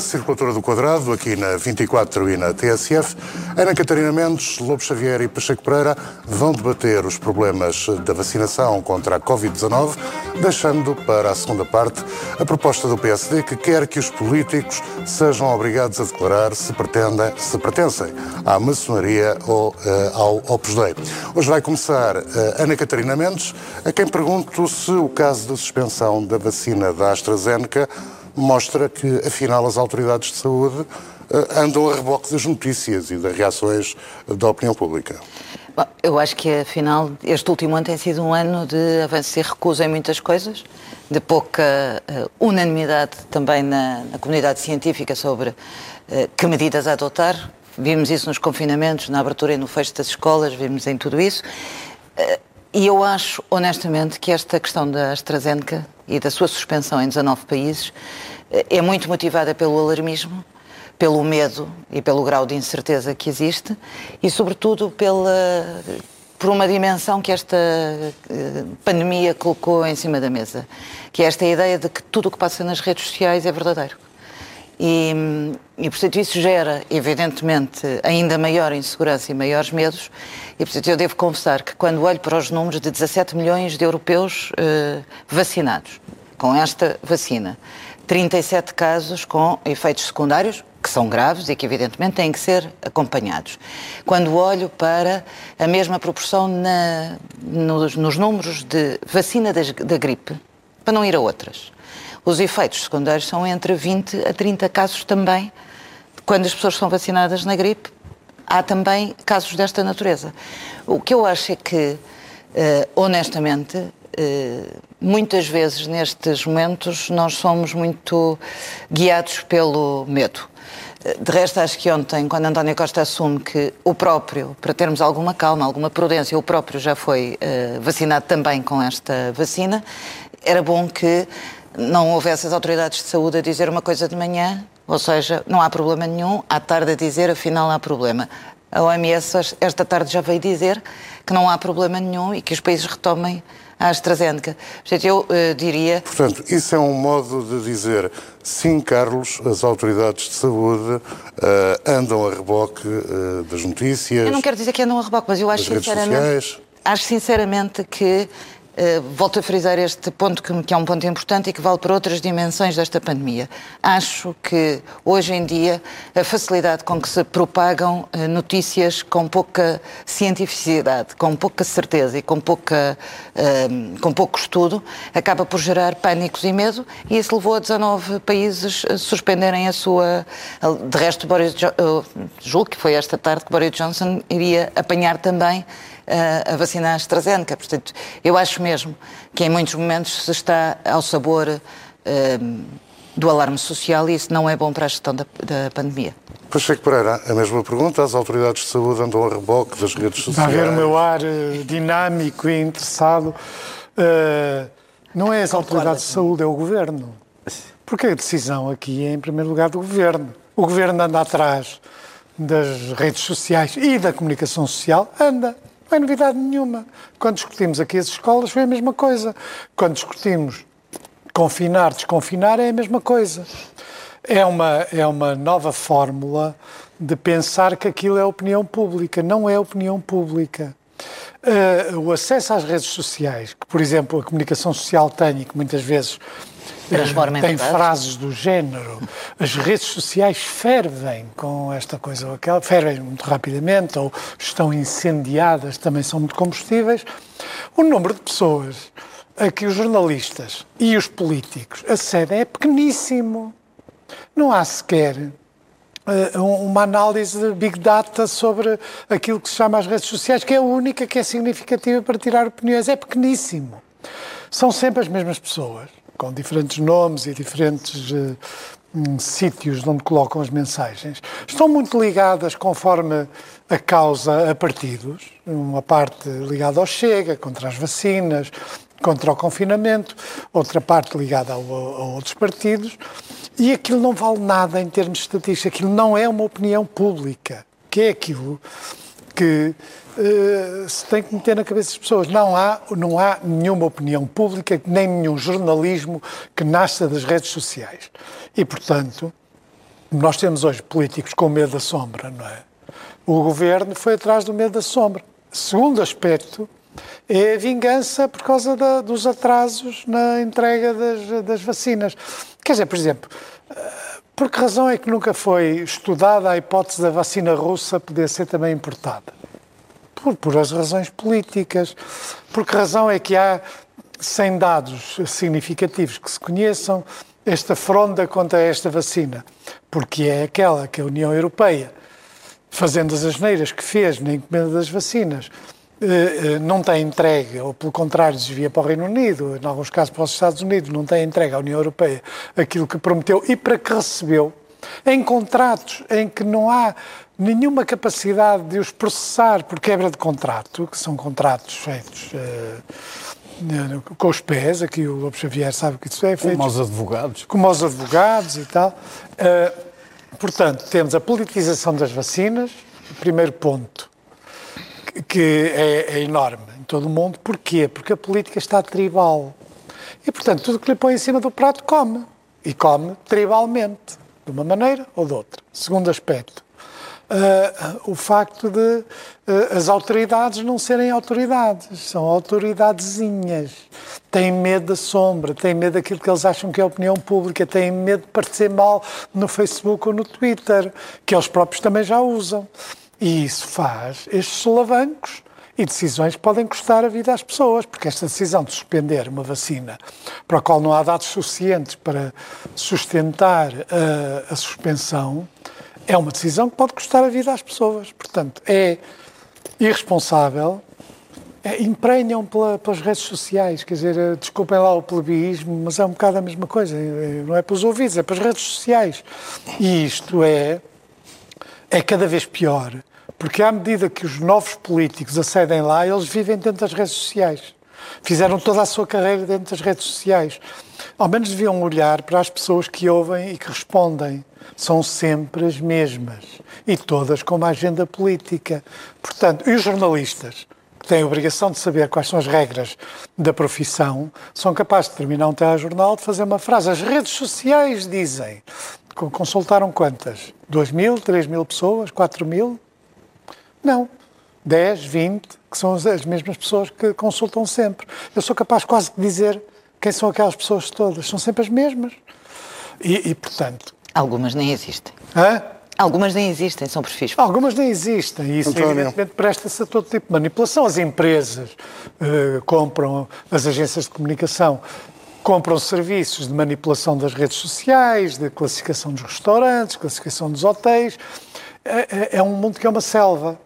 Circulatura do Quadrado, aqui na 24 e na TSF, Ana Catarina Mendes, Lobo Xavier e Pacheco Pereira vão debater os problemas da vacinação contra a Covid-19, deixando para a segunda parte a proposta do PSD que quer que os políticos sejam obrigados a declarar se, pretendem, se pertencem à maçonaria ou uh, ao Opus Dei. Hoje vai começar uh, Ana Catarina Mendes, a quem pergunto se o caso da suspensão da vacina da AstraZeneca mostra que, afinal, as autoridades de saúde eh, andam a reboque das notícias e das reações da opinião pública. Bom, eu acho que, afinal, este último ano tem sido um ano de avanço e recusa em muitas coisas, de pouca uh, unanimidade também na, na, comunidade científica sobre uh, que medidas adotar. Vimos isso nos confinamentos, na abertura e no fecho das escolas, vimos em tudo isso. Uh, e eu acho, honestamente, que esta questão da AstraZeneca e da sua suspensão em 19 países é muito motivada pelo alarmismo, pelo medo e pelo grau de incerteza que existe e, sobretudo, pela, por uma dimensão que esta eh, pandemia colocou em cima da mesa, que é esta ideia de que tudo o que passa nas redes sociais é verdadeiro. E, e, portanto, isso gera, evidentemente, ainda maior insegurança e maiores medos. E, portanto, eu devo confessar que quando olho para os números de 17 milhões de europeus eh, vacinados com esta vacina, 37 casos com efeitos secundários, que são graves e que, evidentemente, têm que ser acompanhados. Quando olho para a mesma proporção na, nos, nos, números de vacina da, da gripe, para não ir a outras, os efeitos secundários são entre 20 a 30 casos também. Quando as pessoas são vacinadas na gripe, há também casos desta natureza. O que eu acho é que, uh, honestamente, uh, muitas vezes nestes momentos nós somos muito guiados pelo medo. De resto, acho que ontem, quando António Costa assume que o próprio, para termos alguma calma, alguma prudência, o próprio já foi uh, vacinado também com esta vacina, era bom que não houvesse as autoridades de saúde a dizer uma coisa de manhã, ou seja, não há problema nenhum, à tarde a dizer, afinal há problema. A OMS esta tarde já veio dizer que não há problema nenhum e que os países retomem a AstraZeneca. Portanto, eu uh, diria... Portanto, isso é um modo de dizer, sim, Carlos, as autoridades de saúde uh, andam a reboque uh, das notícias... Eu não quero dizer que andam a reboque, mas eu acho sinceramente... Acho sinceramente que Uh, volto a frisar este ponto que, que, é um ponto importante e que vale para outras dimensões desta pandemia. Acho que hoje em dia a facilidade com que se propagam uh, notícias com pouca cientificidade, com pouca certeza e com, pouca, uh, com pouco estudo acaba por gerar pânicos e medo e isso levou a 19 países a suspenderem a sua. De resto, Boris jo... julgo que foi esta tarde que Boris Johnson iria apanhar também a vacina AstraZeneca. Portanto, eu acho mesmo que em muitos momentos se está ao sabor uh, do alarme social e isso não é bom para a gestão da, da pandemia. Pacheco Pereira, a mesma pergunta. As autoridades de saúde andam a reboque das redes sociais. Está a ver o meu ar uh, dinâmico e interessado. Uh, não é as autoridades de saúde, é o governo. Porque a decisão aqui é, em primeiro lugar, do governo. O governo anda atrás das redes sociais e da comunicação social, anda. Não é novidade nenhuma. Quando discutimos aqui as escolas foi a mesma coisa. Quando discutimos confinar, desconfinar é a mesma coisa. É uma, é uma nova fórmula de pensar que aquilo é opinião pública. Não é opinião pública. Uh, o acesso às redes sociais, que, por exemplo, a comunicação social tem e que muitas vezes Transforma tem frases do género. As redes sociais fervem com esta coisa ou aquela, fervem muito rapidamente ou estão incendiadas, também são muito combustíveis. O número de pessoas a que os jornalistas e os políticos acedem é pequeníssimo. Não há sequer uh, uma análise de big data sobre aquilo que se chama as redes sociais, que é a única que é significativa para tirar opiniões. É pequeníssimo. São sempre as mesmas pessoas com diferentes nomes e diferentes uh, um, sítios onde colocam as mensagens, estão muito ligadas conforme a causa a partidos, uma parte ligada ao Chega, contra as vacinas, contra o confinamento, outra parte ligada a outros partidos, e aquilo não vale nada em termos de estatística, aquilo não é uma opinião pública, que é aquilo que uh, se tem que meter na cabeça das pessoas. Não há, não há nenhuma opinião pública, nem nenhum jornalismo que nasça das redes sociais. E, portanto, Nós temos hoje políticos com medo da sombra, não é? O governo foi atrás do medo da sombra. Segundo aspecto é a vingança por causa da, dos atrasos na entrega das, das vacinas. Quer dizer, por exemplo, por que razão é que nunca foi estudada a hipótese da vacina russa poder ser também importada? Por, por as razões políticas. Por que razão é que há, sem dados significativos que se conheçam, esta fronda contra esta vacina? Porque é aquela que a União Europeia, fazendo as asneiras que fez na encomenda das vacinas, não tem entregue, ou pelo contrário, desvia para o Reino Unido, em alguns casos para os Estados Unidos, não tem entregue à União Europeia aquilo que prometeu e para que recebeu, em contratos em que não há nenhuma capacidade de os processar por quebra de contrato, que são contratos feitos uh, com os pés, aqui o Lobo Xavier sabe que isso é feito. Como aos advogados. Como aos advogados e tal. Uh, portanto, temos a politização das vacinas, primeiro ponto que é, é, enorme em todo o mundo. Porquê? Porque a política está tribal. E, portanto, tudo que lhe põe em cima do prato come. E come tribalmente, de uma maneira ou de outra. Segundo aspecto, uh, o facto de uh, as autoridades não serem autoridades, são autoridadezinhas. Têm medo da sombra, têm medo daquilo que eles acham que é opinião pública, têm medo de parecer mal no Facebook ou no Twitter, que eles próprios também já usam. E isso faz estes solavancos e decisões que podem custar a vida às pessoas, porque esta decisão de suspender uma vacina para a qual não há dados suficientes para sustentar a, a suspensão é uma decisão que pode custar a vida às pessoas. Portanto, é irresponsável, é, emprenham pela, pelas redes sociais, quer dizer, desculpem lá o plebeísmo, mas é um bocado a mesma coisa, não é pelos ouvidos, é pelas redes sociais. E isto é é cada vez pior, porque à medida que os novos políticos acedem lá, eles vivem dentro das redes sociais. Fizeram toda a sua carreira dentro das redes sociais. Ao menos deviam olhar para as pessoas que ouvem e que respondem. São sempre as mesmas. E todas com uma agenda política. Portanto, e os jornalistas? que têm a obrigação de saber quais são as regras da profissão, são capazes de terminar um telejornal de fazer uma frase. As redes sociais dizem. Consultaram quantas? 2 mil, 3 mil pessoas, 4 mil? Não. 10, 20, que são as mesmas pessoas que consultam sempre. Eu sou capaz quase de dizer quem são aquelas pessoas todas. São sempre as mesmas. E, e portanto. Algumas nem existem. Hã? Algumas nem existem, são perfis. Algumas nem existem. E isso, António. evidentemente, presta-se a todo tipo de manipulação. As empresas uh, compram, as agências de comunicação compram serviços de manipulação das redes sociais, de classificação dos restaurantes, classificação dos hotéis. É, é, é, um mundo que é uma selva.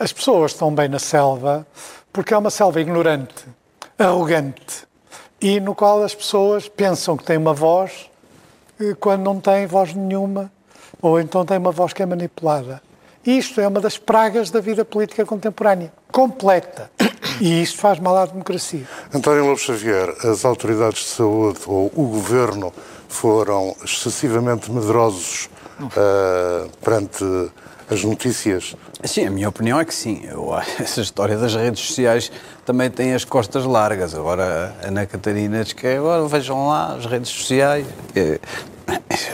As pessoas estão bem na selva porque é uma selva ignorante, arrogante e no qual as pessoas pensam que têm uma voz eh, quando não têm voz nenhuma ou então têm uma voz que é manipulada. Isto é uma das pragas da vida política contemporânea, completa. E isto faz mal à democracia. António Lopes Xavier, as autoridades de saúde ou o governo foram excessivamente medrosos uh, perante as notícias? Sim, a minha opinião é que sim. Eu, essa história das redes sociais também tem as costas largas. Agora, a Ana Catarina diz que agora vejam lá as redes sociais. Eh,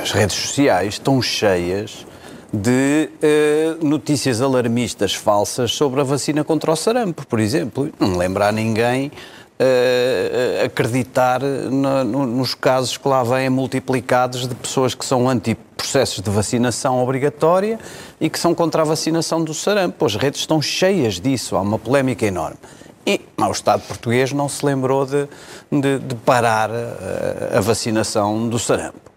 as redes sociais estão cheias de uh, notícias alarmistas falsas sobre a vacina contra o sarampo, por exemplo. Não lembra a ninguém uh, acreditar no, no, nos casos que lá vêm multiplicados de pessoas que são anti-processos de vacinação obrigatória e que são contra a vacinação do sarampo. As redes estão cheias disso, há uma polémica enorme. E o Estado português não se lembrou de, de, de parar a vacinação do sarampo.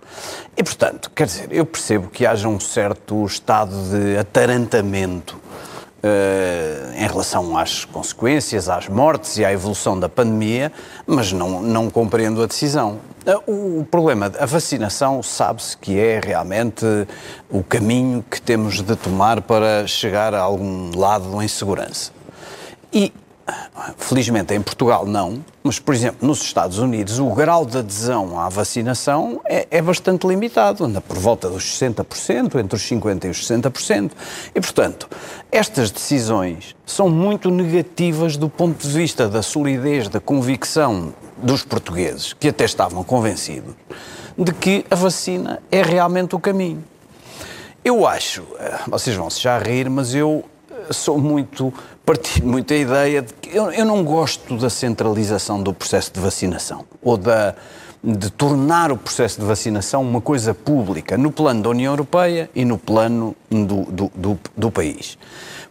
E, portanto, quer dizer, eu percebo que haja um certo estado de atarantamento uh, em relação às consequências, às mortes e à evolução da pandemia, mas não, não compreendo a decisão. Uh, o problema, a vacinação, sabe-se que é realmente o caminho que temos de tomar para chegar a algum lado em segurança. E Felizmente em Portugal não, mas, por exemplo, nos Estados Unidos o grau de adesão à vacinação é, é, bastante limitado, anda por volta dos 60%, entre os 50% e os 60%. E, portanto, estas decisões são muito negativas do ponto de vista da solidez, da convicção dos portugueses, que até estavam convencidos de que a vacina é realmente o caminho. Eu acho, eh, vocês vão se já rir, mas eu eh, sou muito, partilho muito a ideia de que eu, eu não gosto da centralização do processo de vacinação ou da, de tornar o processo de vacinação uma coisa pública no plano da União Europeia e no plano do, do, do, do país.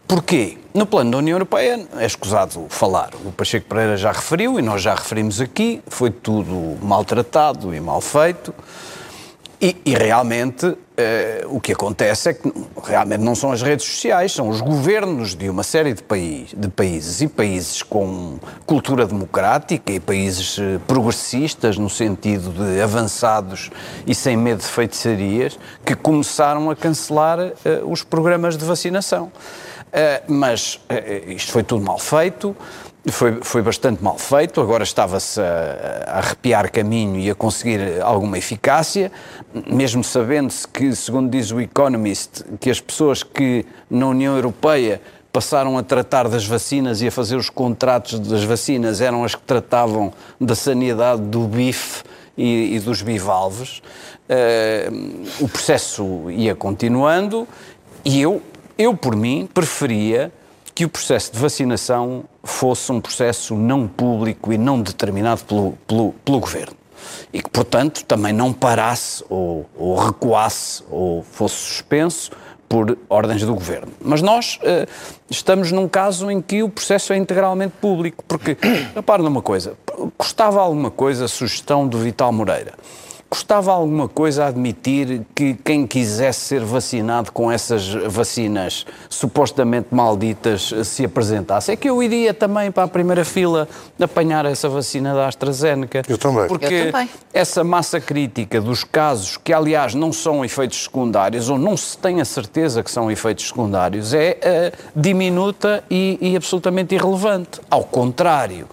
Porquê? No plano da União Europeia é escusado falar. O Pacheco Pereira já referiu e nós já referimos aqui, foi tudo maltratado e mal feito. E, e realmente eh, o que acontece é que realmente não são as redes sociais, são os governos de uma série de, país, de países e países com cultura democrática e países eh, progressistas no sentido de avançados e sem medo de feitiçarias que começaram a cancelar eh, os programas de vacinação. mas isto foi tudo mal feito. Foi, foi bastante mal feito, agora estava-se a, a, arrepiar caminho e a conseguir alguma eficácia, mesmo sabendo-se que, segundo diz o Economist, que as pessoas que na União Europeia passaram a tratar das vacinas e a fazer os contratos das vacinas eram as que tratavam da sanidade do bife e, e dos bivalves. Uh, o processo ia continuando e eu, eu, por mim, preferia que o processo de vacinação fosse um processo não público e não determinado pelo, pelo, pelo governo. E que, portanto, também não parasse ou, ou recuasse ou fosse suspenso por ordens do governo. Mas nós uh, estamos num caso em que o processo é integralmente público, porque, repare numa coisa, custava alguma coisa a sugestão do Vital Moreira Custava alguma coisa admitir que quem quisesse ser vacinado com essas vacinas supostamente malditas se apresentasse? É que eu iria também para a primeira fila apanhar essa vacina da AstraZeneca. Eu também. Porque eu também. essa massa crítica dos casos, que aliás não são efeitos secundários, ou não se tem a certeza que são efeitos secundários, é uh, diminuta e, e absolutamente irrelevante. Ao contrário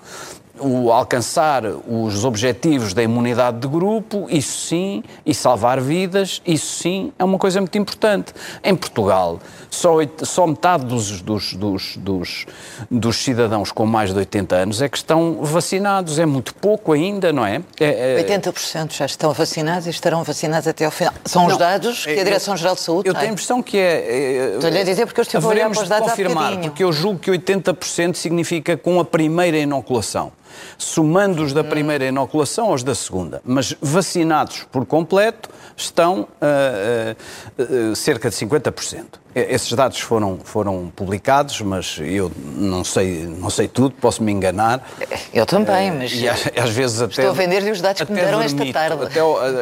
o alcançar os objetivos da imunidade de grupo, isso sim, e salvar vidas, isso sim é uma coisa muito importante. Em Portugal, só, só metade dos, dos, dos, dos, dos cidadãos com mais de 80 anos é que estão vacinados. É muito pouco ainda, não é? é, é... 80% já estão vacinados e estarão vacinados até ao final. São não, os dados que a Direção-Geral de Saúde Eu tenho a impressão que é... é Estou-lhe a dizer porque eu estive a olhar para os dados confirmar, porque eu julgo que 80% significa com a primeira inoculação somando-os da primeira inoculação aos da segunda. Mas vacinados por completo estão uh, uh, cerca de 50%. Esses dados foram, foram publicados, mas eu não sei, não sei tudo, posso me enganar. Eu também, mas. E às, às vezes até. Estou a vender-lhe os dados que me deram esta tarde. Até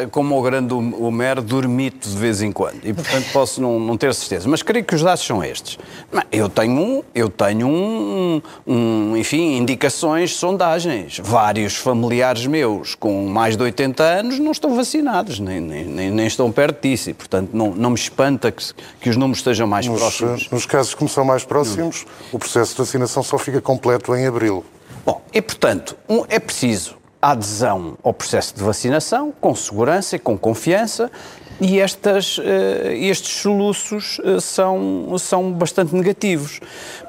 como o grande Homero, dormito de vez em quando. E, portanto, posso não, não ter certeza. Mas creio que os dados são estes. Eu tenho, eu tenho um, um, enfim, indicações, sondagens. Vários familiares meus com mais de 80 anos não estão vacinados, nem, nem, nem estão perto disso. E, portanto, não, não me espanta que, que os números estejam mais nos, próximos. Nos casos que são mais próximos, o processo de vacinação só fica completo em abril. Bom, e portanto, um, é preciso a adesão ao processo de vacinação com segurança e com confiança e estas, uh, estes soluços uh, são, são bastante negativos.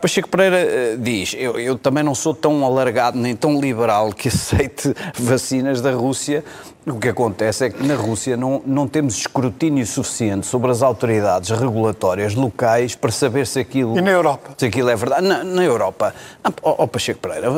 Pacheco Pereira uh, diz: eu, eu, também não sou tão alargado nem tão liberal que aceite vacinas da Rússia o que acontece é que na Rússia não, não temos escrutínio suficiente sobre as autoridades regulatórias locais para saber se aquilo. E na Europa? Se aquilo é verdade. Na, na Europa. Ó oh, Pacheco Pereira,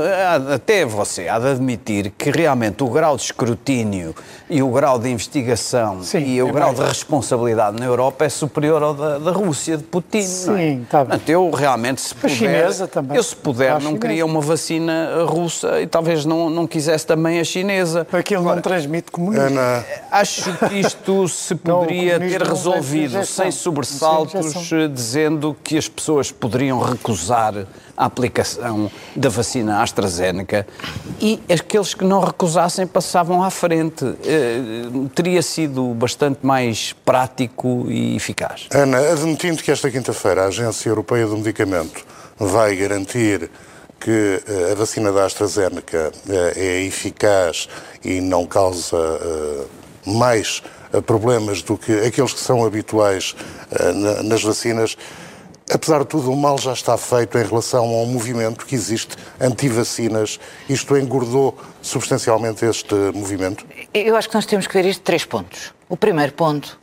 até você há de admitir que realmente o grau de escrutínio e o grau de investigação Sim, e o é grau mais... de responsabilidade na Europa é superior ao da, da Rússia, de Putin. É? Sim, está bem. Eu realmente, se puder. A chinesa também. Eu, se puder, não queria uma vacina russa e talvez não, não quisesse também a chinesa. Aquilo Agora, não transmite comunismo. Ana... Acho que isto se poderia não, ter resolvido sem sobressaltos, dizendo que as pessoas poderiam recusar a aplicação da vacina AstraZeneca e aqueles que não recusassem passavam à frente. Eh, teria sido bastante mais prático e eficaz. Ana, admitindo que esta quinta-feira a Agência Europeia do Medicamento vai garantir que eh, a vacina da AstraZeneca eh, é eficaz e não causa eh, mais problemas do que aqueles que são habituais nas vacinas. Apesar de tudo, o mal já está feito em relação ao movimento que existe anti-vacinas. Isto engordou substancialmente este movimento? Eu acho que nós temos que ver isto de três pontos. O primeiro ponto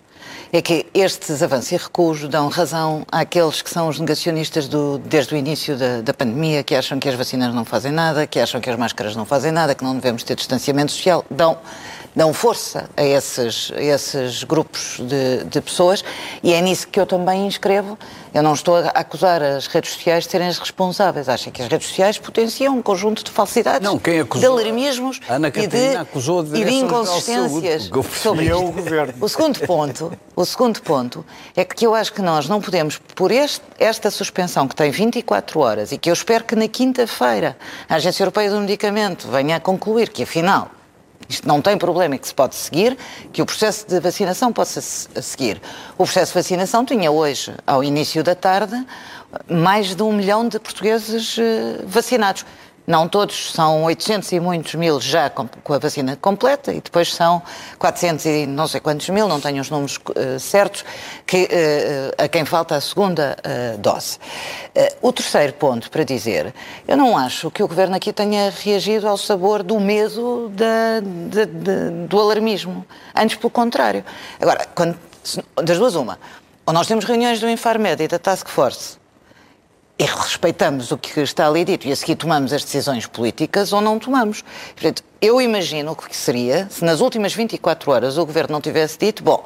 é que estes avanços e recuos dão razão àqueles que são os negacionistas do, desde o início da, da, pandemia, que acham que as vacinas não fazem nada, que acham que as máscaras não fazem nada, que não devemos ter distanciamento social. Dão dão força a esses, a esses grupos de, de, pessoas e é nisso que eu também inscrevo. Eu não estou a acusar as redes sociais de serem as responsáveis. Acho que as redes sociais potenciam um conjunto de falsidades, não, quem acusou, de alarmismos e de, acusou de, e de inconsistências sobre o governo. O segundo ponto, o segundo ponto é que eu acho que nós não podemos, por este, esta suspensão que tem 24 horas e que eu espero que na quinta-feira a Agência Europeia do Medicamento venha a concluir que afinal isto não tem problema que se pode seguir, que o processo de vacinação possa seguir. O processo de vacinação tinha hoje, ao início da tarde, mais de um milhão de portugueses eh, vacinados. Não todos, são 800 e muitos mil já com, com, a vacina completa e depois são 400 e não sei quantos mil, não tenho os números uh, certos, que, uh, a quem falta a segunda uh, dose. o terceiro ponto para dizer, eu não acho que o Governo aqui tenha reagido ao sabor do medo da, do alarmismo. Antes, pelo contrário. Agora, quando, das duas, uma. Ou nós temos reuniões do Infarmed e da Task Force e respeitamos o que está ali dito e a seguir tomamos as decisões políticas ou não tomamos. Portanto, eu imagino o que seria se nas últimas 24 horas o Governo não tivesse dito, bom,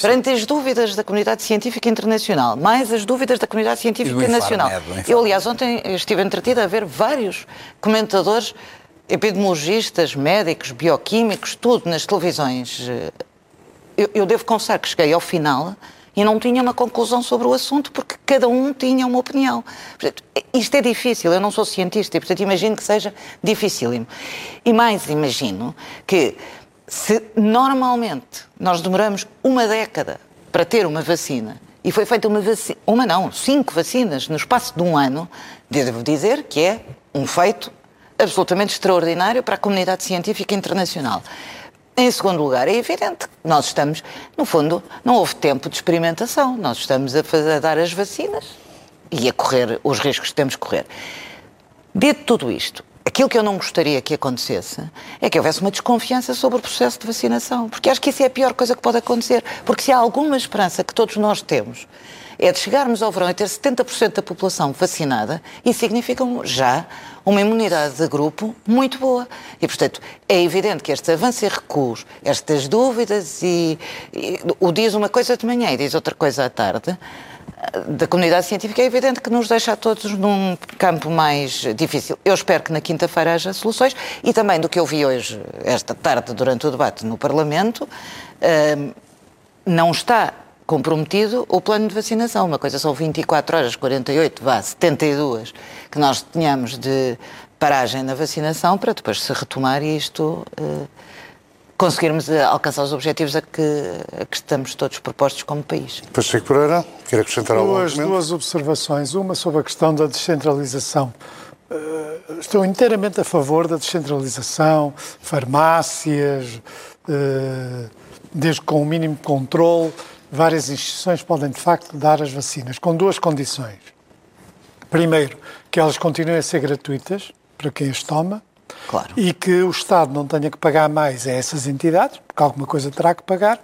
perante as dúvidas da comunidade científica internacional, mais as dúvidas da comunidade científica nacional. Eu, aliás, ontem estive entretida a ver vários comentadores, epidemiologistas, médicos, bioquímicos, tudo nas televisões. Eu, eu devo confessar que cheguei ao final e não tinha uma conclusão sobre o assunto porque cada um tinha uma opinião. Portanto, isto é difícil, eu não sou cientista e, portanto, imagino que seja dificílimo. E mais imagino que se normalmente nós demoramos uma década para ter uma vacina e foi feita uma vacina, uma não, cinco vacinas no espaço de um ano, devo dizer que é um feito absolutamente extraordinário para a comunidade científica internacional. Em segundo lugar, é evidente que nós estamos, no fundo, não houve tempo de experimentação. Nós estamos a, fazer, a dar as vacinas e a correr os riscos que temos que correr. Dito tudo isto, aquilo que eu não gostaria que acontecesse é que houvesse uma desconfiança sobre o processo de vacinação, porque acho que isso é a pior coisa que pode acontecer. Porque se há alguma esperança que todos nós temos é de chegarmos ao verão e ter 70% da população vacinada, isso significa já uma imunidade de grupo muito boa. E, portanto, é evidente que estes avanços e recuos, estas dúvidas e, e o diz uma coisa de manhã e diz outra coisa à tarde, da comunidade científica é evidente que nos deixa a todos num campo mais difícil. Eu espero que na quinta-feira haja soluções e também do que eu vi hoje, esta tarde, durante o debate no Parlamento, hum, não está comprometido o plano de vacinação. Uma coisa são 24 horas, 48, vá, 72, que nós tenhamos de paragem na vacinação para depois se retomar e isto uh, conseguirmos eh, alcançar os objetivos a que, a que, estamos todos propostos como país. Pacheco Pereira, quer acrescentar algo? Duas, duas observações. Uma sobre a questão da descentralização. Uh, estou inteiramente a favor da descentralização, farmácias, uh, desde com o mínimo controle várias instituições podem, de facto, dar as vacinas, com duas condições. Primeiro, que elas continuem a ser gratuitas para quem as toma. Claro. E que o Estado não tenha que pagar mais a essas entidades, porque alguma coisa terá que pagar,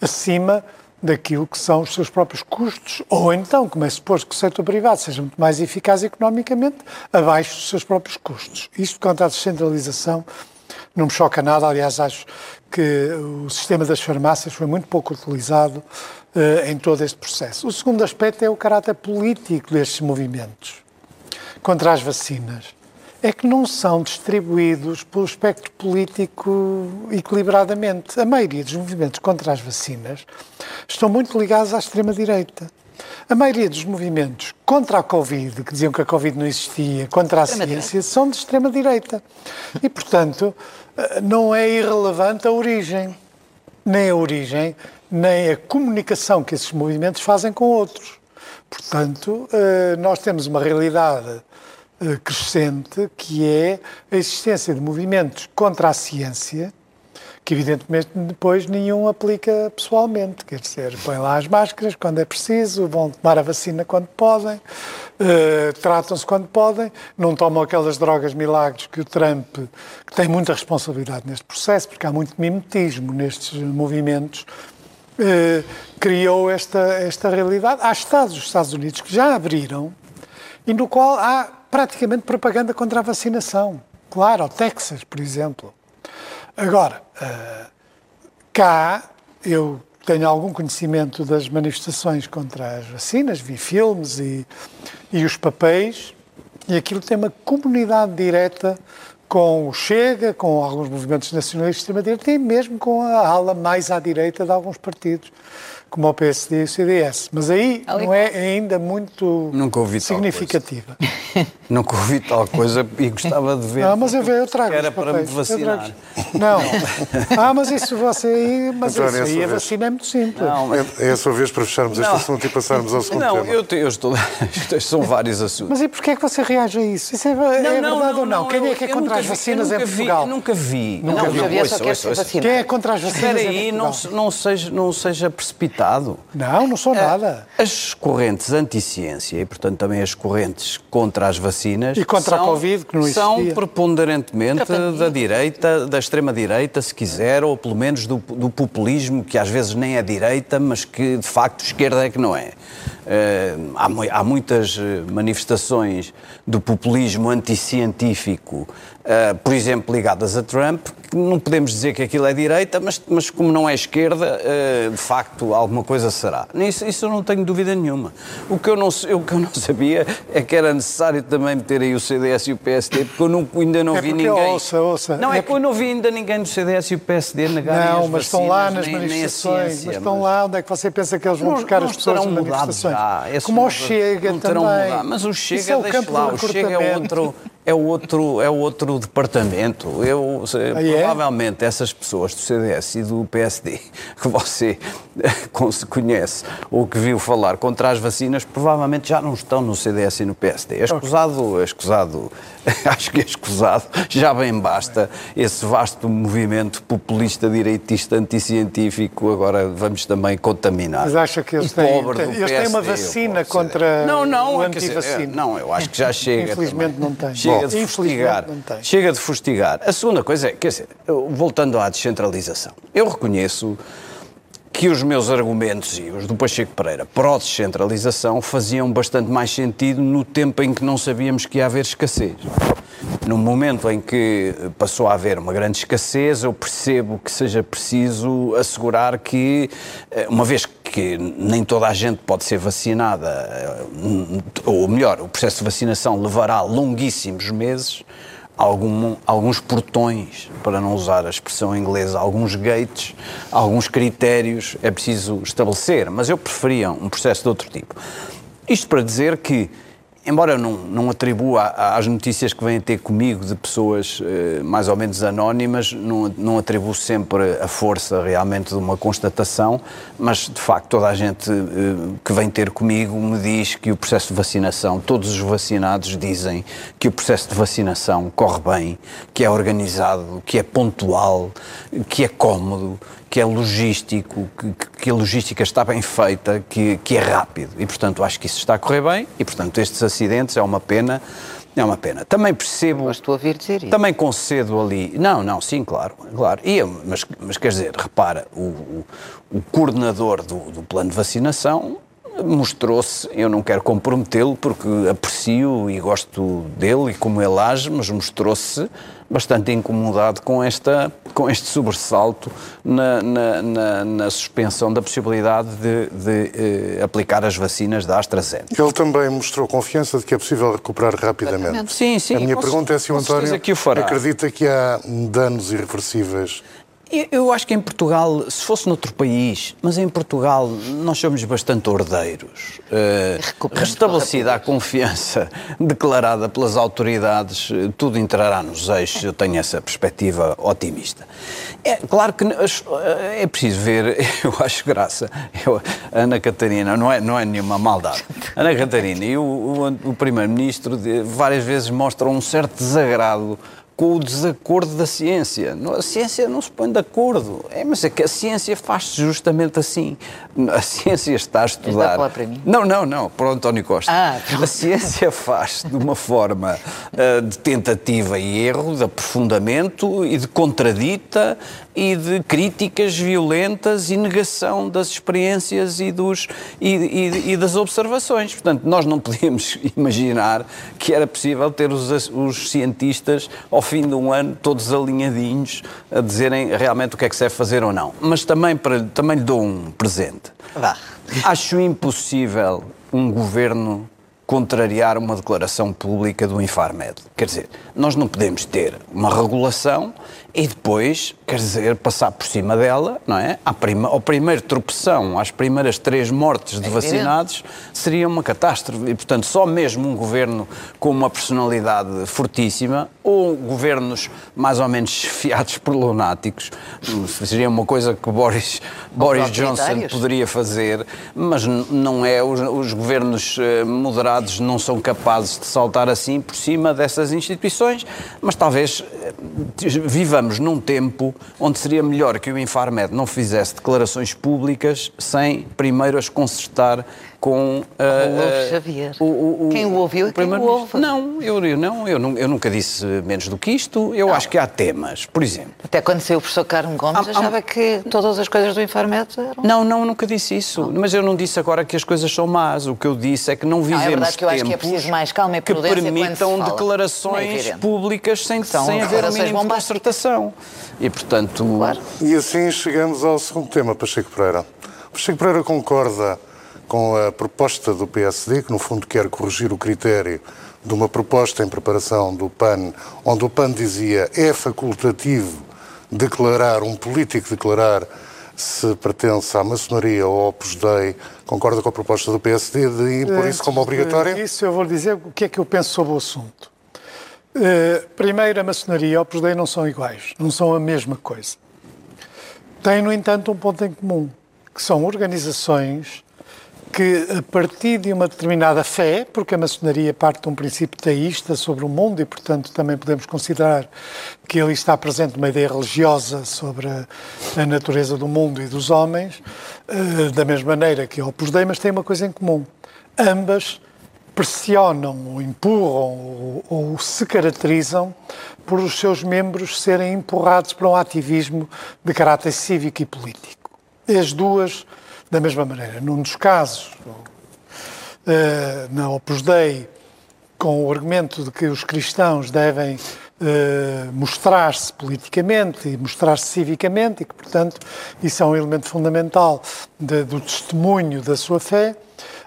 acima daquilo que são os seus próprios custos, ou então, como é suposto que o setor privado seja muito mais eficaz economicamente, abaixo dos seus próprios custos. Isto quanto à descentralização não me choca nada, aliás, acho que o sistema das farmácias foi muito pouco utilizado uh, em todo este processo. O segundo aspecto é o caráter político destes movimentos contra as vacinas. É que não são distribuídos pelo espectro político equilibradamente. A maioria dos movimentos contra as vacinas estão muito ligados à extrema-direita. A maioria dos movimentos contra a Covid, que diziam que a Covid não existia, contra a ciência, são de extrema-direita. E, portanto, não é irrelevante a origem, nem a origem, nem a comunicação que esses movimentos fazem com outros. Portanto, eh, nós temos uma realidade eh, crescente que é a existência de movimentos contra a ciência que evidentemente depois nenhum aplica pessoalmente, quer dizer, põem lá as máscaras quando é preciso, vão tomar a vacina quando podem, uh, tratam-se quando podem, não tomam aquelas drogas milagres que o Trump, que tem muita responsabilidade neste processo, porque há muito mimetismo nestes movimentos, eh, criou esta, esta realidade. Há Estados, os Estados Unidos, que já abriram e no qual há praticamente propaganda contra a vacinação. Claro, o Texas, por exemplo. Agora, uh, cá, eu tenho algum conhecimento das manifestações contra as vacinas, vi filmes e, e os papéis, e aquilo tem uma comunidade direta com o Chega, com alguns movimentos nacionalistas de extrema-direita e mesmo com a ala mais à direita de alguns partidos como o PSD e o CDS. Mas aí Ali não é ainda muito significativa. Nunca ouvi tal coisa e gostava de ver. Não, mas eu, eu trago. Era para me vacinar. Não. Ah, mas isso você aí. Mas António, isso aí a vacina é muito simples. Não, é, é a sua vez para fecharmos este assunto e passarmos ao segundo não, tema. Não, eu, eu estou. São vários assuntos. Mas e porquê é que você reage a isso? Isso é, não, é não, verdade ou não? Quem é que é contra as vacinas em Portugal? Vi, nunca vi. Nunca não, vi. Ouça, ouça, ouça. Quem é contra as vacinas Espera aí, não, não, seja, não seja precipitado. Não, não sou nada. As correntes anti-ciência e, portanto, também as correntes contra as vacinas. E contra são, a Covid, que não existia. São preponderantemente da direita, da extrema-direita, se quiser, ou pelo menos do, do, populismo, que às vezes nem é direita, mas que de facto esquerda é que não é. Uh, há, há muitas eh, manifestações do populismo anticientífico uh, por exemplo, ligadas a Trump, que não podemos dizer que aquilo é direita, mas, mas como não é esquerda, uh, de facto, alguma coisa será. Isso, isso eu não tenho dúvida nenhuma. O que, eu não, o que eu não sabia é que era necessário também meter aí o CDS e o PSD, porque eu não, ainda não é vi ninguém. Ouça, ouça. Não, é, é que eu não vi ainda ninguém do CDS e o PSD negarem Não, as mas estão lá nas nem, manifestações. Nem ciência, mas estão mas... lá onde é que você pensa que eles vão não, buscar não as pessoas nas manifestações? Já. Como o Chega também. Mas o Chega, é deixa lá, o Chega é outro é outro, é outro departamento. Eu, ah, é? provavelmente essas pessoas do CDS e do PSD que você conhece ou que viu falar contra as vacinas, provavelmente já não estão no CDS e no PSD. É escusado, é escusado, acho que é escusado, já bem basta esse vasto movimento populista, direitista, anticientífico, agora vamos também contaminar. Mas acha que eles, têm, eles têm uma vacina contra não, não, o antivacina? Não, eu acho que já chega. Infelizmente também. não tem. Chega chega de fustigar. Chega de fustigar. A segunda coisa é, quer dizer, voltando à descentralização, eu reconheço que os meus argumentos e os do Pacheco Pereira pró-descentralização faziam bastante mais sentido no tempo em que não sabíamos que ia haver escassez. No momento em que passou a haver uma grande escassez, eu percebo que seja preciso assegurar que, eh, uma vez que nem toda a gente pode ser vacinada, eh, ou melhor, o processo de vacinação levará longuíssimos meses, algum, alguns portões, para não usar a expressão inglesa, alguns gates, alguns critérios é preciso estabelecer, mas eu preferia um processo de outro tipo. Isto para dizer que embora eu não, não atribua às notícias que vêm ter comigo de pessoas eh, mais ou menos anónimas, não, não atribuo sempre a força realmente de uma constatação, mas de facto toda a gente eh, que vem ter comigo me diz que o processo de vacinação, todos os vacinados dizem que o processo de vacinação corre bem, que é organizado, que é pontual, que é cómodo, que é logístico, que, que, a logística está bem feita, que, que é rápido. E, portanto, acho que isso está a correr bem e, portanto, estes acidentes é uma pena. É uma pena. Também percebo. Mas estou a ouvir dizer isso. Também concedo ali. Não, não, sim, claro. claro. E, mas, mas quer dizer, repara, o, o, o coordenador do, do plano de vacinação mostrou-se, eu não quero comprometê-lo porque aprecio e gosto dele e como ele age, mas mostrou-se bastante incomodado com, esta, com este sobressalto na, na, na, na suspensão da possibilidade de, de eh, aplicar as vacinas da AstraZeneca. Ele também mostrou confiança de que é possível recuperar rapidamente. Sim, sim. A minha pergunta é se o António que o acredita que há danos irreversíveis eu acho que em Portugal, se fosse noutro país, mas em Portugal nós somos bastante ordeiros. Uh, restabelecida a confiança declarada pelas autoridades, eh, tudo entrará nos eixos, eu tenho essa perspectiva otimista. É claro que eh, é preciso ver, eu acho graça, eu, Ana Catarina, não é, não é nenhuma maldade, Ana Catarina e o, o, o Primeiro-Ministro várias vezes mostram um certo desagrado com o desacordo da ciência. A ciência não se põe de acordo. É, mas é que a ciência faz-se justamente assim. A ciência está a estudar. Está a falar para mim? Não, não, não, para o António Costa. Ah, a ciência faz de uma forma uh, de tentativa e erro, de aprofundamento e de contradita e de críticas violentas e negação das experiências e, dos, e, e, e das observações. Portanto, nós não podíamos imaginar que era possível ter os, os cientistas ao fim de um ano, todos alinhadinhos, a dizerem realmente o que é que se deve fazer ou não. Mas também, para, também lhe dou um presente. Vá. Acho impossível um governo contrariar uma declaração pública do Infarmed. Quer dizer, nós não podemos ter uma regulação e depois, quer dizer, passar por cima dela, não é? À prima, ao primeiro tropeção, às primeiras três mortes de é vacinados, seria uma catástrofe. E, portanto, só mesmo um governo com uma personalidade fortíssima, ou governos mais ou menos chefiados por lunáticos, seria uma coisa que Boris, Boris Johnson poderia fazer, mas não é. Os, os governos eh, moderados não são capazes de saltar assim por cima dessas instituições, mas talvez eh, vivamos num tempo onde seria melhor que o Infarmed não fizesse declarações públicas sem primeiro as consertar com uh, Xavier. O, o, o, quem o ouviu é quem o ouve. Não, eu, eu, não eu, eu nunca disse menos do que isto. Eu não. acho que há temas, por exemplo. Até quando saiu o professor Carmo Gomes, há, achava há... que todas as coisas do Infarmed eram... Não, não, nunca disse isso. Não. Mas eu não disse agora que as coisas são más. O que eu disse é que não vivemos não, é verdade que eu acho que é preciso mais calma e que permitam declarações públicas sem, sem haver o mínimo de concertação. E, portanto... Claro. E assim chegamos ao segundo tema, Pacheco Pereira. Pacheco Pereira concorda com a proposta do PSD, que no fundo quer corrigir o critério de uma proposta em preparação do PAN, onde o PAN dizia é facultativo declarar, um político declarar se pertence à maçonaria ou ao Opus Dei, concorda com a proposta do PSD de impor isso como obrigatório? Isso eu vou dizer o que é que eu penso sobre o assunto. Uh, primeiro, a maçonaria e o Opus Dei não são iguais, não são a mesma coisa. Têm, no entanto, um ponto em comum, que são organizações que, a partir de uma determinada fé, porque a maçonaria parte de um princípio teísta sobre o mundo e, portanto, também podemos considerar que ali está presente uma ideia religiosa sobre a, a natureza do mundo e dos homens, uh, da mesma maneira que o Opus Dei, mas tem uma coisa em comum. Ambas pressionam, ou empurram ou, ou se caracterizam por os seus membros serem empurrados para um ativismo de caráter cívico e político. As duas da mesma maneira. Num dos casos, uh, na Opus Dei, com o argumento de que os cristãos devem uh, mostrar-se politicamente e mostrar-se civicamente e que, portanto, isso é um elemento fundamental de, do testemunho da sua fé,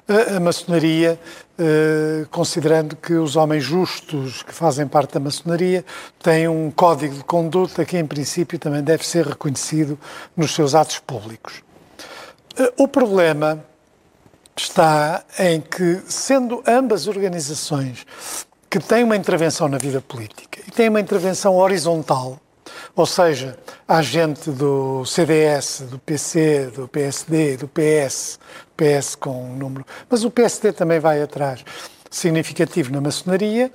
uh, a maçonaria, uh, considerando que os homens justos que fazem parte da maçonaria têm um código de conduta que, em princípio, também deve ser reconhecido nos seus atos públicos. O problema está em que, sendo ambas organizações que têm uma intervenção na vida política e têm uma intervenção horizontal, ou seja, há gente do CDS, do PC, do PSD, do PS, PS com um número, mas o PSD também vai atrás significativo na maçonaria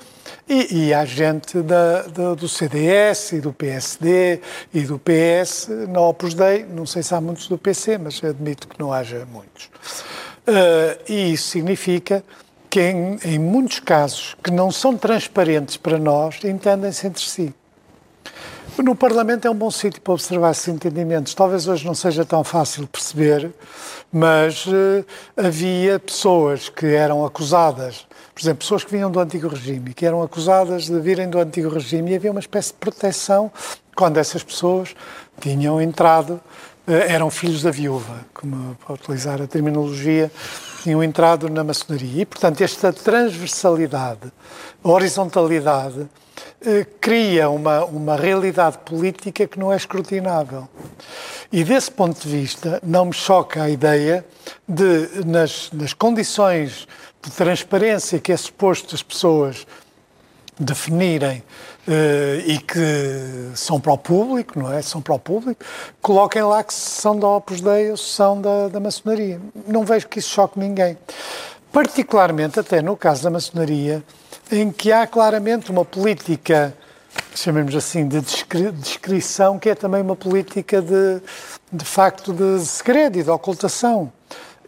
e, e há gente da, da, do CDS e do PSD e do PS na Opus Dei, não sei se há muitos do PC, mas admito que não haja muitos. Uh, e isso significa que em, em muitos casos que não são transparentes para nós, entendem-se entre si. No Parlamento é um bom sítio para observar esses entendimentos. Talvez hoje não seja tão fácil perceber, mas uh, havia pessoas que eram acusadas por exemplo, pessoas que vinham do antigo regime, que eram acusadas de virem do antigo regime, e havia uma espécie de proteção quando essas pessoas tinham entrado, eh, eram filhos da viúva, como para utilizar a terminologia, tinham entrado na maçonaria. E, portanto, esta transversalidade, horizontalidade, eh, cria uma, uma realidade política que não é escrutinável. E desse ponto de vista, não me choca a ideia de, nas, nas condições de transparência que é suposto as pessoas definirem uh, e que são para o público, não é? São para o público, coloquem lá que são da Opus Dei ou são da, da maçonaria. Não vejo que isso choque ninguém. Particularmente, até no caso da maçonaria, em que há claramente uma política chamemos assim, de descri descrição, que é também uma política de, de facto de segredo e de ocultação.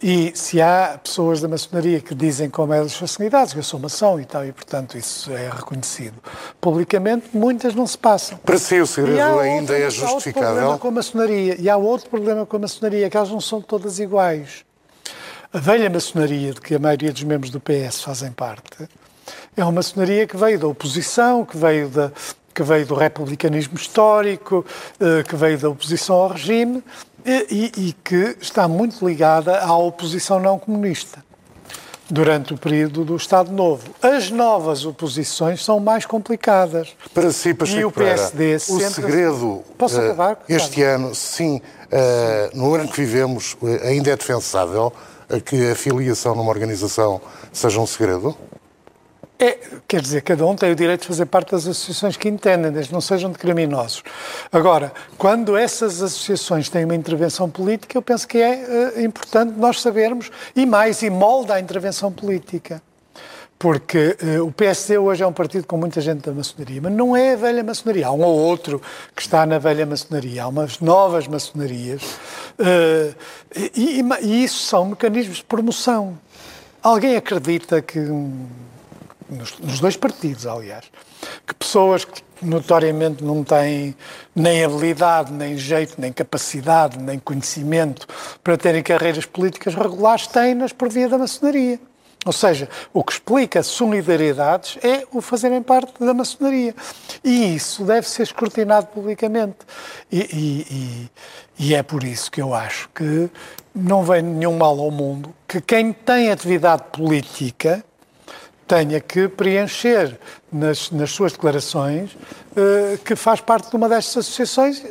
E se há pessoas da maçonaria que dizem como é das suas que eu sou maçom e tal, e portanto isso é reconhecido publicamente, muitas não se passam. Para si o segredo ainda outro, é justificável? Há outro problema com a maçonaria, e há outro problema com a maçonaria, que elas não são todas iguais. A velha maçonaria, de que a maioria dos membros do PS fazem parte, é uma maçonaria que veio da oposição, que veio da, que veio do republicanismo histórico, eh, que veio da oposição ao regime e, e, que está muito ligada à oposição não comunista durante o período do Estado Novo. As novas oposições são mais complicadas. Para si, Pacheco e o PSD o segredo Posso acabar? Uh, este claro. ano, sim, uh, no ano que vivemos, uh, ainda é defensável que a filiação numa organização seja um segredo? É, quer dizer, cada um tem o direito de fazer parte das associações que entendem, desde não sejam de criminosos. Agora, quando essas associações têm uma intervenção política, eu penso que é uh, importante nós sabermos, e mais, e molda a intervenção política. Porque uh, o PSD hoje é um partido com muita gente da maçonaria, mas não é a velha maçonaria. Há um ou outro que está na velha maçonaria, há umas novas maçonarias, uh, e, e, e isso são mecanismos de promoção. Alguém acredita que nos, nos dois partidos, aliás, que pessoas que notoriamente não têm nem habilidade, nem jeito, nem capacidade, nem conhecimento para terem carreiras políticas regulares, têm-nas por via da maçonaria. Ou seja, o que explica solidariedades é o fazerem parte da maçonaria. E isso deve ser escrutinado publicamente. E, e, e, e é por isso que eu acho que não vem nenhum mal ao mundo que quem tem atividade política tenha que preencher nas, nas suas declarações uh, que faz parte de uma destas associações.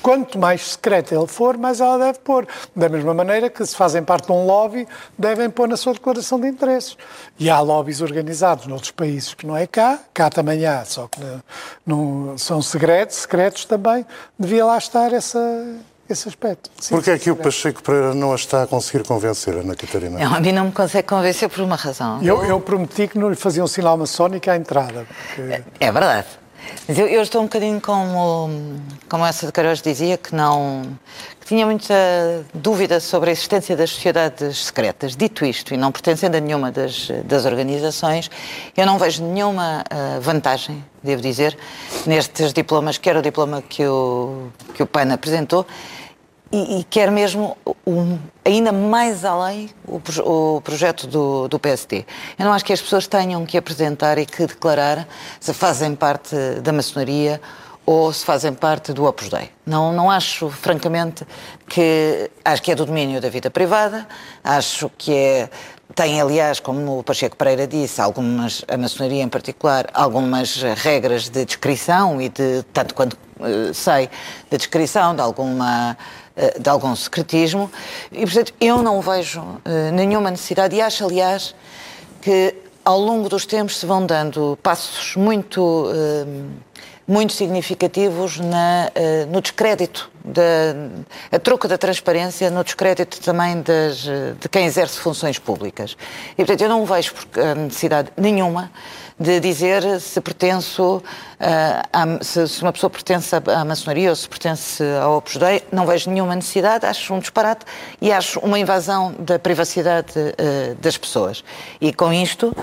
Quanto mais secreta ele for, mais ela deve pôr. Da mesma maneira que, se fazem parte de um lobby, devem pôr na sua declaração de interesses. E há lobbies organizados noutros países que não é cá, cá também há, só que não, não são secretos, secretos também. Devia lá estar essa, esse aspecto. Sim, Porquê é que o Pacheco Pereira não a está a conseguir convencer, Ana Catarina? Não, a mim não me consegue convencer por uma razão. Eu, eu prometi que não lhe fazia um sinal maçónico à entrada. Porque... É, é, verdade. Mas eu, eu, estou um bocadinho como, como essa de Queiroz dizia, que não que tinha muita dúvida sobre a existência das sociedades secretas. Dito isto, e não pertencendo a nenhuma das, das organizações, eu não vejo nenhuma uh, vantagem, devo dizer, nestes diplomas, quer o diploma que o, que o PAN apresentou, e, e quer mesmo um, ainda mais além o, o projeto do, do, PSD. Eu não acho que as pessoas tenham que apresentar e que declarar se fazem parte da maçonaria ou se fazem parte do Opus Dei. Não, não acho, francamente, que... Acho que é do domínio da vida privada, acho que é... Tem, aliás, como o Pacheco Pereira disse, algumas, a maçonaria em particular, algumas regras de descrição e de, tanto quanto sei, de descrição de alguma eh, de algum secretismo e, portanto, eu não vejo uh, nenhuma necessidade e acho, aliás, que ao longo dos tempos se vão dando passos muito, muito significativos na, no descrédito, da, a troca da transparência, no descrédito também das, de quem exerce funções públicas. E, portanto, eu não vejo necessidade nenhuma de dizer se pertenço, uh, se, se, uma pessoa pertence à, maçonaria ou se pertence ao Opus Dei, não vejo nenhuma necessidade, acho um disparate e acho uma invasão da privacidade uh, das pessoas. E com isto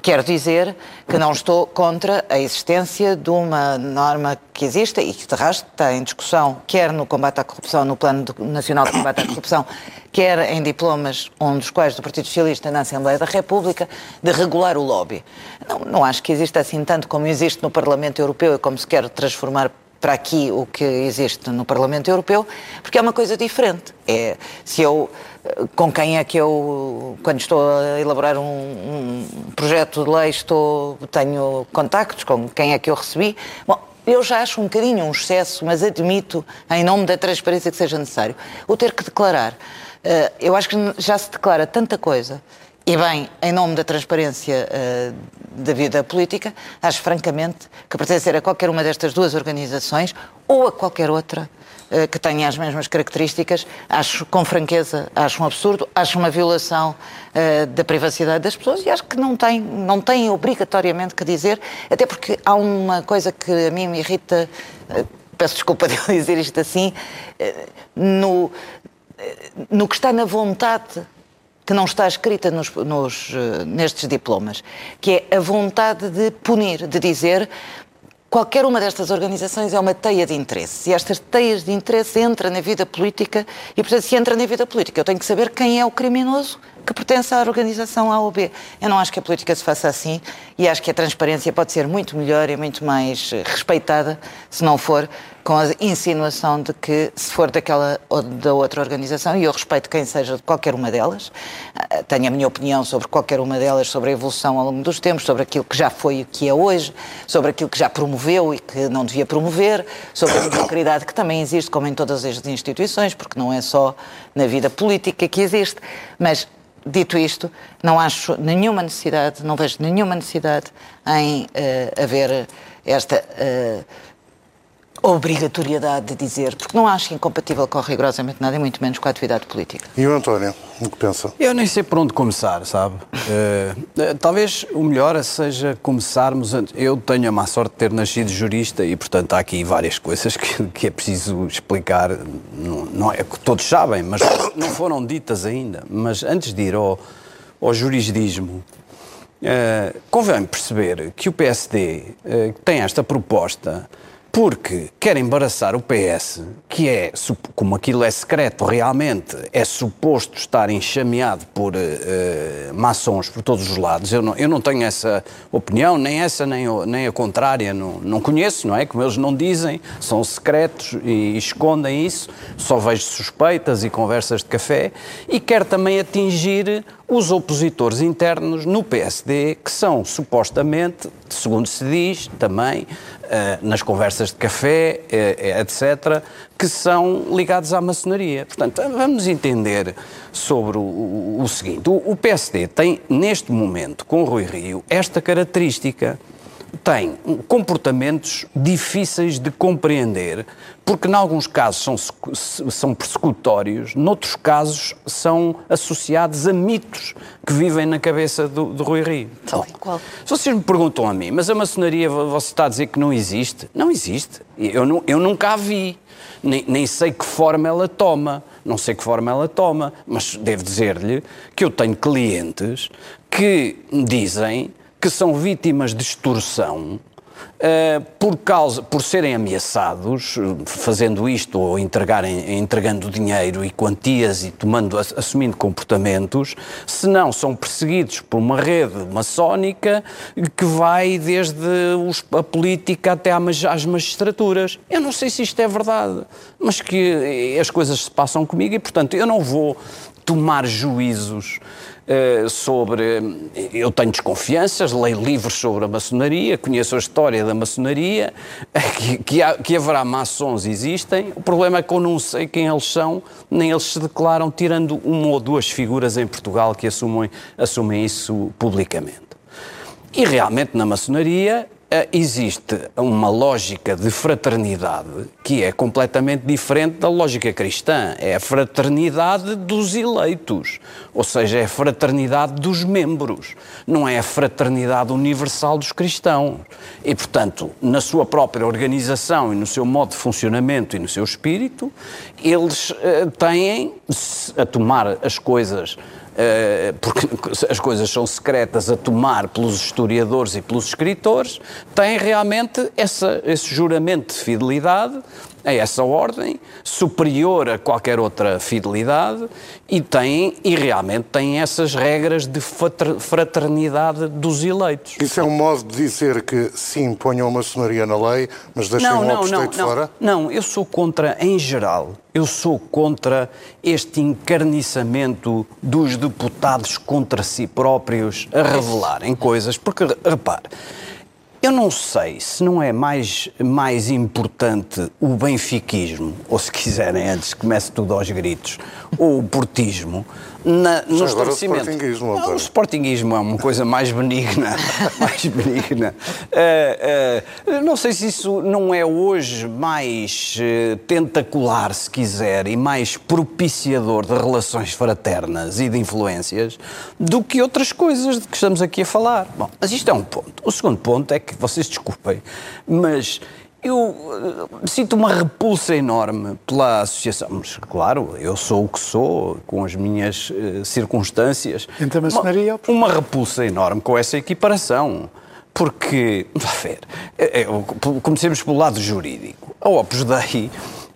quero dizer que não estou contra a existência de uma norma que exista e que de resto está em discussão, quer no combate à corrupção, no Plano Nacional de Combate à Corrupção, quer em diplomas, um dos quais do Partido Socialista na Assembleia da República, de regular o lobby. Não, não acho que exista assim tanto como existe no Parlamento Europeu e como se quer transformar para aqui o que existe no Parlamento Europeu, porque é uma coisa diferente. É se eu com quem é que eu, quando estou a elaborar um, um projeto de lei, estou, tenho contactos, com quem é que eu recebi. Bom, eu já acho um bocadinho um excesso, mas admito, em nome da transparência que seja necessário, o ter que declarar. Eh, eu acho que já se declara tanta coisa e bem, em nome da transparência uh, da vida política, acho francamente que pertencer a qualquer uma destas duas organizações ou a qualquer outra uh, que tenha as mesmas características, acho com franqueza, acho um absurdo, acho uma violação uh, da privacidade das pessoas e acho que não tem, não tem obrigatoriamente que dizer, até porque há uma coisa que a mim me irrita, peço desculpa de eu dizer isto assim, no, no que está na vontade que não está escrita nos, nos, eh, nestes diplomas, que é a vontade de punir, de dizer qualquer uma destas organizações é uma teia de interesse. E estas teias de interesse entram na vida política e, portanto, se entra na vida política, eu tenho que saber quem é o criminoso que pertence à organização A ou B. Eu não acho que a política se faça assim e acho que a transparência pode ser muito melhor e muito mais eh, respeitada se não for com a insinuação de que se for daquela ou da outra organização, e eu respeito quem seja de qualquer uma delas, eh, tenho a minha opinião sobre qualquer uma delas, sobre a evolução ao longo dos tempos, sobre aquilo que já foi e que é hoje, sobre aquilo que já promoveu e que não devia promover, sobre a mediocridade que também existe, como em todas as instituições, porque não é só na vida política que existe, mas Dito isto, não acho nenhuma necessidade, não vejo nenhuma necessidade em uh, haver esta uh, obrigatoriedade de dizer, porque não acho incompatível com rigorosamente nada e muito menos com a atividade política. E o António, o que pensa? Eu nem sei por onde começar, sabe? Uh, talvez o melhor seja começarmos. Eu tenho a má sorte de ter nascido jurista e, portanto, há aqui várias coisas que, que é preciso explicar. Não, não, é que todos sabem, mas não foram ditas ainda. Mas antes de ir ao, ao jurisdismo, uh, convém perceber que o PSD uh, tem esta proposta porque quer embaraçar o PS, que é, como aquilo é secreto realmente, é suposto estar enxameado por uh, maçons por todos os lados. Eu não, eu não tenho essa opinião, nem essa nem, nem a contrária, não, não conheço, não é? Como eles não dizem, são secretos e, escondem isso, só vejo suspeitas e conversas de café, e quer também atingir os opositores internos no PSD, que são supostamente, segundo se diz também, eh, nas conversas de café, eh, eh, etc., que são ligados à maçonaria. Portanto, vamos entender sobre o, seguinte: o, o PSD tem, neste momento, com o Rui Rio, esta característica tem comportamentos difíceis de compreender, porque, em alguns casos, são, são persecutórios, noutros casos, são associados a mitos que vivem na cabeça do, do Rui Rio. Tal e qual. Se vocês me perguntam a mim, mas a maçonaria, você está a dizer que não existe? Não existe. Eu, não, eu nunca a vi. Nem, nem sei que forma ela toma. Não sei que forma ela toma, mas devo dizer-lhe que eu tenho clientes que dizem que são vítimas de extorsão Uh, por, causa, por serem ameaçados, fazendo isto ou entregarem, entregando dinheiro e quantias e tomando, assumindo comportamentos, se não são perseguidos por uma rede maçónica que vai desde os, a política até às magistraturas. Eu não sei se isto é verdade, mas que as coisas se passam comigo e, portanto, eu não vou tomar juízos uh, sobre. Eu tenho desconfianças, leio livros sobre a maçonaria, conheço a história da maçonaria, que, que, há, que haverá maçons existem. O problema é que eu não sei quem eles são, nem eles se declaram, tirando uma ou duas figuras em Portugal que assumem, assumem isso publicamente. E realmente na maçonaria eh, existe uma lógica de fraternidade que é completamente diferente da lógica cristã. É a fraternidade dos eleitos, ou seja, é a fraternidade dos membros, não é a fraternidade universal dos cristãos. E, portanto, na sua própria organização e no seu modo de funcionamento e no seu espírito, eles uh, têm a tomar as coisas eh, porque as coisas são secretas a tomar pelos historiadores e pelos escritores, tem realmente essa, esse juramento de fidelidade a essa ordem, superior a qualquer outra fidelidade, e tem, e realmente tem essas regras de fraternidade dos eleitos. Isso é um modo de dizer que sim, ponham a maçonaria na lei, mas deixem não, o não, não, não, fora? Não, eu sou contra, em geral, eu sou contra este encarniçamento dos deputados contra si próprios a revelarem coisas, porque, repare, eu não sei se não é mais, mais importante o benfiquismo, ou se quiserem, antes que comece tudo aos gritos, ou o portismo, na, no estabelecimento. O sportinguismo, não, o sportinguismo é uma coisa mais benigna. mais benigna. Uh, uh, não sei se isso não é hoje mais uh, tentacular, se quiser, e mais propiciador de relações fraternas e de influências do que outras coisas de que estamos aqui a falar. Bom, mas isto é um ponto. O segundo ponto é que, vocês desculpem, mas eu uh, sinto uma repulsa enorme pela associação. Mas, claro, eu sou o que sou, com as minhas uh, circunstâncias. Entre a maçonaria uma, uma repulsa enorme com essa equiparação. Porque, a ver, é, é, comecemos pelo lado jurídico. A Opus Dei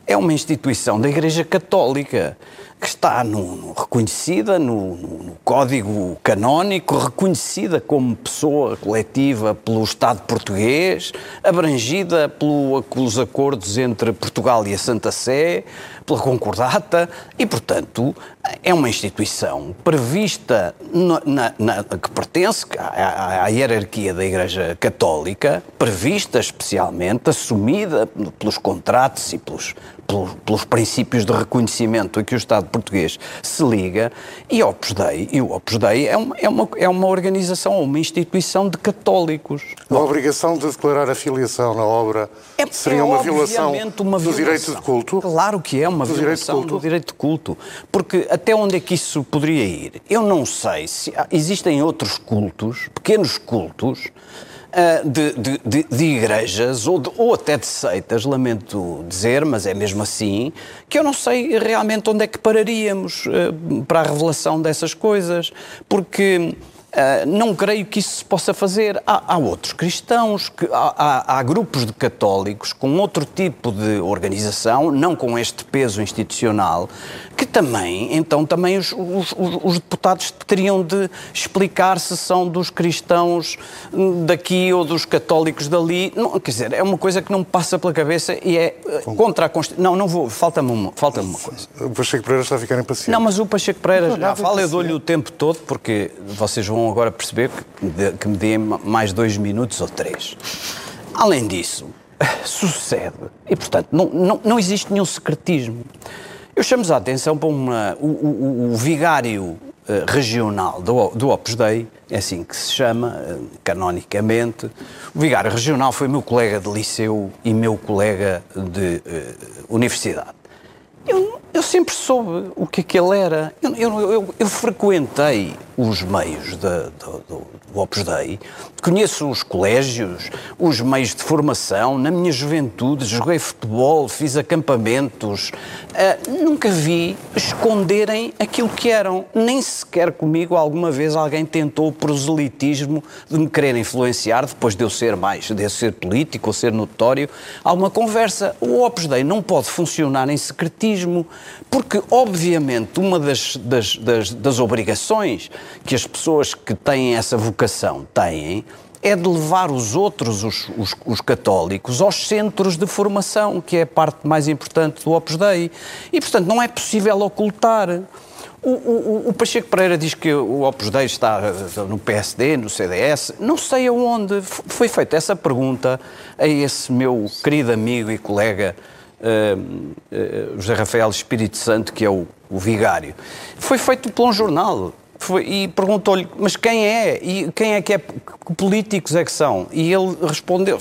é uma instituição da Igreja Católica que está no, no reconhecida no, no, Código Canónico, reconhecida como pessoa coletiva pelo Estado português, abrangida pelo, pelos acordos entre Portugal e a Santa Sé, pela Concordata, e, portanto, é uma instituição prevista na, na, que pertence à, à, hierarquia da Igreja Católica, prevista especialmente, assumida pelos contratos e pelos, pelos, pelos, princípios de reconhecimento a que o Estado português se liga, e, Opus Dei, e o Opus Dei é uma, é, uma, é uma organização, uma instituição de católicos. A obrigação de declarar a filiação na obra é, seria é uma violação uma do direito de culto? Claro que é uma do violação direito do direito de culto, porque até onde é que isso poderia ir? Eu não sei se existem outros cultos, pequenos cultos, de, de, de, de, igrejas ou, ou até de seitas, lamento dizer, mas é mesmo assim, que eu não sei realmente onde é que pararíamos uh, para a revelação dessas coisas, porque Uh, não creio que isso se possa fazer. Há, há outros cristãos, que, há, há, há, grupos de católicos com outro tipo de organização, não com este peso institucional, que também, então, também os, os, os deputados teriam de explicar se são dos cristãos daqui ou dos católicos dali. Não, quer dizer, é uma coisa que não me passa pela cabeça e é eh, contra a Constituição. Não, não vou, falta-me uma, falta uma coisa. O Pacheco Pereira está a ficar impaciente. Não, mas o Pacheco Pereira já fala, eu dou-lhe o tempo todo, porque vocês vão agora perceber que, que me deem mais dois minutos ou três. Além disso, sucede, e portanto não, não, não existe nenhum secretismo. Eu chamo a atenção para uma, o, o, o vigário uh, regional do, do Opus Dei, é assim que se chama, uh, canonicamente. O vigário regional foi meu colega de liceu e meu colega de uh, universidade. Eu, eu, sempre soube o que é que ele era. Eu, eu, eu frequentei os meios do, do, do Opus Dei, conheço os colégios, os meios de formação. Na minha juventude joguei futebol, fiz acampamentos. Uh, nunca vi esconderem aquilo que eram. Nem sequer comigo alguma vez alguém tentou o proselitismo de me querer influenciar depois de eu ser mais, de eu ser político ou ser notório. Há uma conversa. O Opus Dei não pode funcionar em secretismo, porque, obviamente, uma das, das, das, das obrigações que as pessoas que têm essa vocação têm é de levar os outros, os, os, os, católicos, aos centros de formação, que é a parte mais importante do Opus Dei. E, portanto, não é possível ocultar. O, o, o Pacheco Pereira diz que o Opus Dei está eh, no PSD, no CDS. Não sei aonde. Foi feita essa pergunta a esse meu querido amigo e colega José Rafael Espírito Santo, que é o, o vigário. Foi feito por um jornal. Foi, e perguntou-lhe, mas quem é? E quem é que é? Que políticos é que são? E ele respondeu,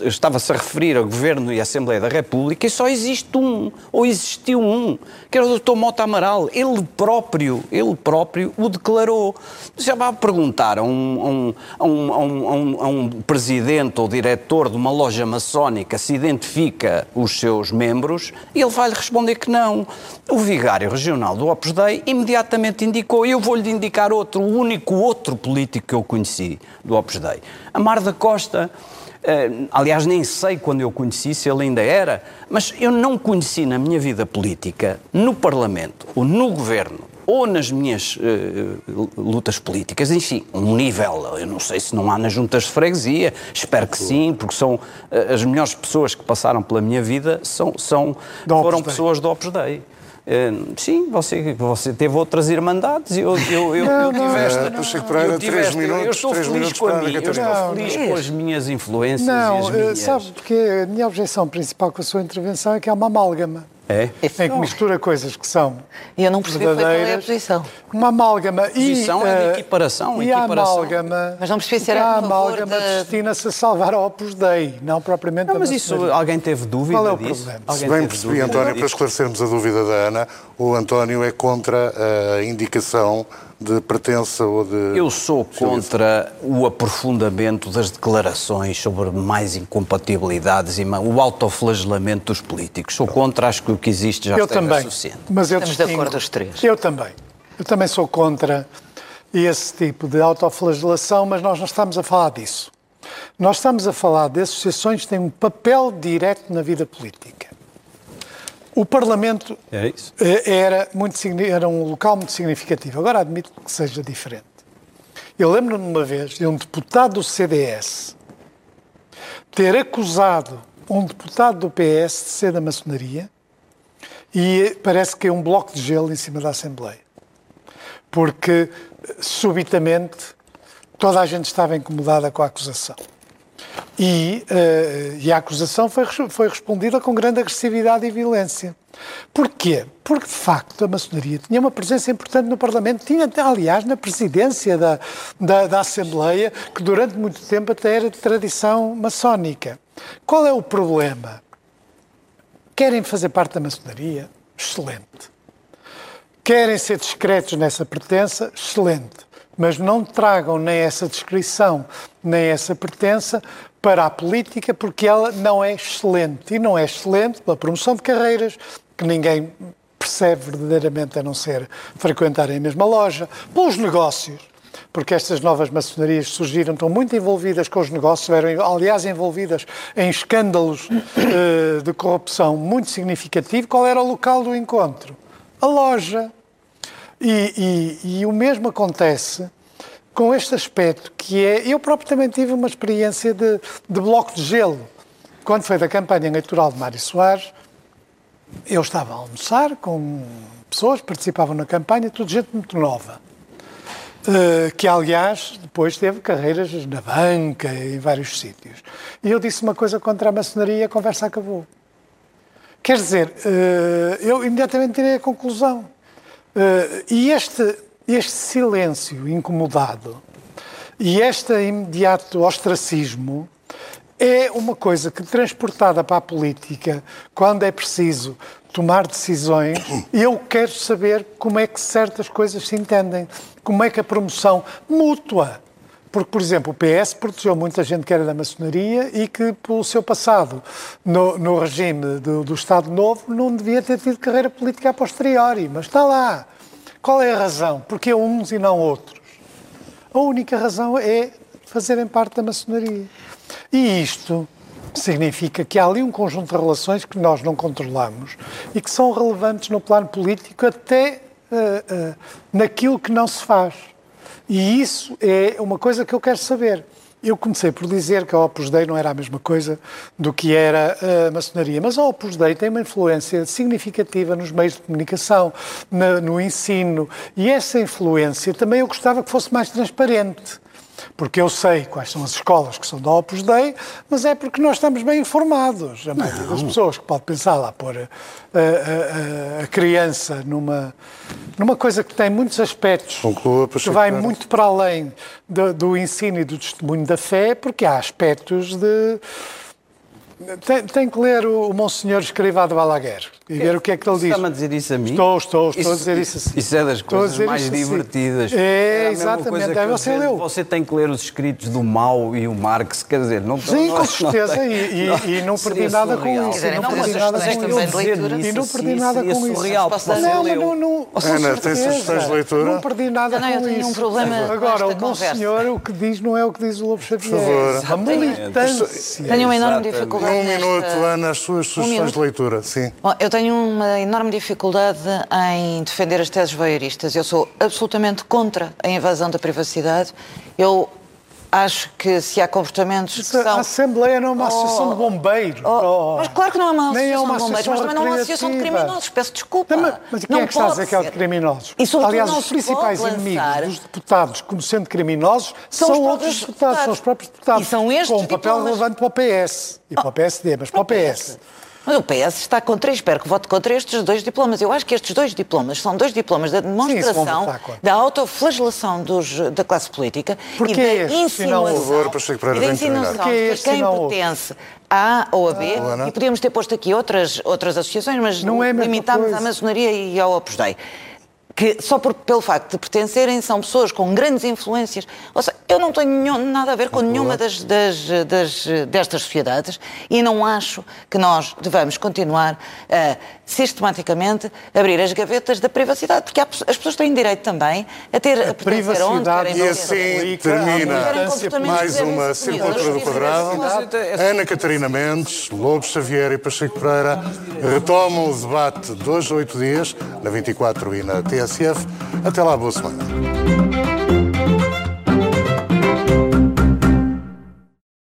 estava-se a referir ao Governo e à Assembleia da República e só existe um, ou existiu um, que era o Dr. Mota Amaral. Ele próprio, ele próprio o declarou. Já vai perguntar a um, a um, a um, a um presidente ou diretor de uma loja maçónica se identifica os seus membros e ele vai-lhe responder que não. O vigário regional do Opus Dei imediatamente indicou, eu vou-lhe de indicar outro, o único outro político que eu conheci do Opus Dei. Amar da Costa, uh, aliás, nem sei quando eu conheci, se ele ainda era, mas eu não conheci na minha vida política, no Parlamento ou no Governo, ou nas minhas uh, lutas políticas, enfim, um nível, eu não sei se não há nas juntas de freguesia, espero que sim, porque são uh, as melhores pessoas que passaram pela minha vida são, são foram pessoas do Opus Dei. Uh, sim, você, você teve outras irmandades e eu, eu, eu, Não, eu não, tive esta. não. Chico Pereira, eu tive três esta- eu minutos, estou feliz minutos com a minha, eu estou feliz Não, com as minhas influências e Não, as eh, minhas. sabe, porque a minha objeção principal com a sua intervenção é que há uma amálgama. É? Em que mistura coisas que são E eu não percebi qual é a posição. Uma amálgama e. Posição é de eh, equiparação, E a equiparação. amálgama. Mas não percebi se era a a amálgama da- destina-se a salvar a Opus Dei, não propriamente Não, a mas isso, alguém teve dúvida Qual é o disso? problema? Alguém Se bem percebi, dúvida António, para esclarecermos a dúvida da Ana, o António é contra a indicação de pertença ou de. Eu sou contra o aprofundamento das declarações sobre mais incompatibilidades e o autoflagelamento dos políticos. Sou contra, acho que o que existe já Eu esteja também. suficiente. Mas eu Estamos de acordo os três. Eu também. Eu também sou contra esse tipo de autoflagelação, mas nós não estamos a falar disso. Nós estamos a falar de associações que têm um papel direto na vida política. O Parlamento É eh, era, muito, era um local muito significativo. Agora admito que seja diferente. Eu lembro-me uma vez de um deputado do CDS ter acusado um deputado do PS de ser da maçonaria e parece que é um bloco de gelo em cima da Assembleia. Porque eh, subitamente toda a gente estava incomodada com a acusação. E, eh, e a acusação foi, foi respondida com grande agressividade e violência. Porquê? Porque, de facto, a maçonaria tinha uma presença importante no Parlamento, tinha, até, aliás, na presidência da, da, da Assembleia, que durante muito tempo até era de tradição maçónica. Qual é o problema? Querem fazer parte da maçonaria? Excelente. Querem ser discretos nessa pertença? Excelente. Mas não tragam nem essa descrição, nem essa pertença para a política, porque ela não é excelente. E não é excelente pela promoção de carreiras, que ninguém percebe verdadeiramente a não ser frequentarem a mesma loja, pelos negócios, porque estas novas maçonarias surgiram, estão muito envolvidas com os negócios, eram, aliás, envolvidas em escândalos eh, de corrupção muito significativo. Qual era o local do encontro? A loja. E, e- e o mesmo acontece com este aspecto que é. Eu próprio também tive uma experiência de, de bloco de gelo. Quando foi da campanha eleitoral de Mário Soares, eu estava a almoçar com pessoas que participavam na campanha, tudo gente muito nova. Eh, que aliás depois teve carreiras na banca em vários sítios. E eu disse uma coisa contra a maçonaria e a conversa acabou. Quer dizer, eh, eu imediatamente tirei a conclusão. Eh, e este, este silêncio incomodado e este imediato ostracismo é uma coisa que, transportada para a política, quando é preciso tomar decisões, eu quero saber como é que certas coisas se entendem, como é que a promoção mútua. Porque, por exemplo, o PS protegeu muita gente que era da maçonaria e que, pelo seu passado no, no regime do, do Estado Novo, não devia ter tido carreira política a posteriori. Mas está lá. Qual é a razão? Porque uns e não outros? A única razão é fazerem parte da maçonaria. E isto significa que há ali um conjunto de relações que nós não controlamos e que são relevantes no plano político até eh, eh, naquilo que não se faz. E isso é uma coisa que eu quero saber. Eu comecei por dizer que a Opus Dei não era a mesma coisa do que era a maçonaria, mas a Opus Dei tem uma influência significativa nos meios de comunicação, no ensino, e essa influência também eu gostava que fosse mais transparente. Porque eu sei quais são as escolas que são da Opus Dei, mas é porque nós estamos bem informados. A maioria das pessoas que pode pensar lá pôr a, a- a- a criança numa, numa coisa que tem muitos aspectos, Conclua, que vai Pereira. muito para além do, do ensino e do testemunho da fé, porque há aspectos de. Tem, tem que ler o, o Monsenhor Escrivá de Balaguer e ver o que é que ele diz. Está-me a dizer isso a mim? Estou, estou, estou a dizer isso assim. Isso é das Estou a coisas dizer mais isso assim. divertidas. É, mesma exatamente. Aí eu você leu. Você tem que ler os escritos do Mao e o Marx, quer dizer, não Sim, não- com não certeza, tem- e, e- e não perdi nada com surreal. isso. Quer e dizer, não então, perdi nada com isso. E não Isso perdi nada com isso. surreal, Não, não, não. com Ana, tem sugestões de leitura? Não perdi nada Não, não, eu com tenho um isso. problema com Agora, o bom senhor, o que diz não é o que diz o Lobo Xavier. favor. A militância. Tenho uma enorme dificuldade Um minuto, Ana, as suas sugestões de leitura. Sim. Eu tenho uma enorme dificuldade em defender as teses voyeuristas. Eu sou absolutamente contra a invasão da privacidade. Eu acho que se há comportamentos que são... A Assembleia não é uma associação de bombeiros. Oh, mas claro que não é uma é associação uma de bombeiros, mas associação também não é uma associação de criminosos. Peço desculpa. Não, mas- quem não é que está a dizer que é de criminosos? E, Aliás, os principais inimigos dos deputados, como sendo criminosos, São são, os outros deputados, deputados. são os próprios deputados. E são estes Com um papel diplomas. relevante para o PS e para o PSD, mas para o PS. Mas o PS está contra, espero que vote contra estes dois diplomas. Eu acho que estes dois diplomas são dois diplomas da Sim, demonstração contra. da autoflagelação dos, da classe política Porquê e da insinuação, Pereira, e da insinuação de que quem pertence a ou a B, Luana? e podíamos ter posto aqui outras, outras associações, mas Não é limitámos à maçonaria e ao Opus Dei. Que só por, pelo facto de pertencerem são pessoas com grandes influências. Ou seja, eu não tenho nenhum- nada a ver com nenhuma das, das, das, destas sociedades e não acho que nós devamos continuar a sistematicamente abrir as gavetas da privacidade, porque as pessoas têm direito também a ter a, onde privacidade querem E assim termina a mais uma Circulatura do Quadrado. Ana Catarina Mendes, Lobo Xavier e Pacheco Pereira retomam o debate a oito dias, na 24 e na TSF. Até lá, boa semana.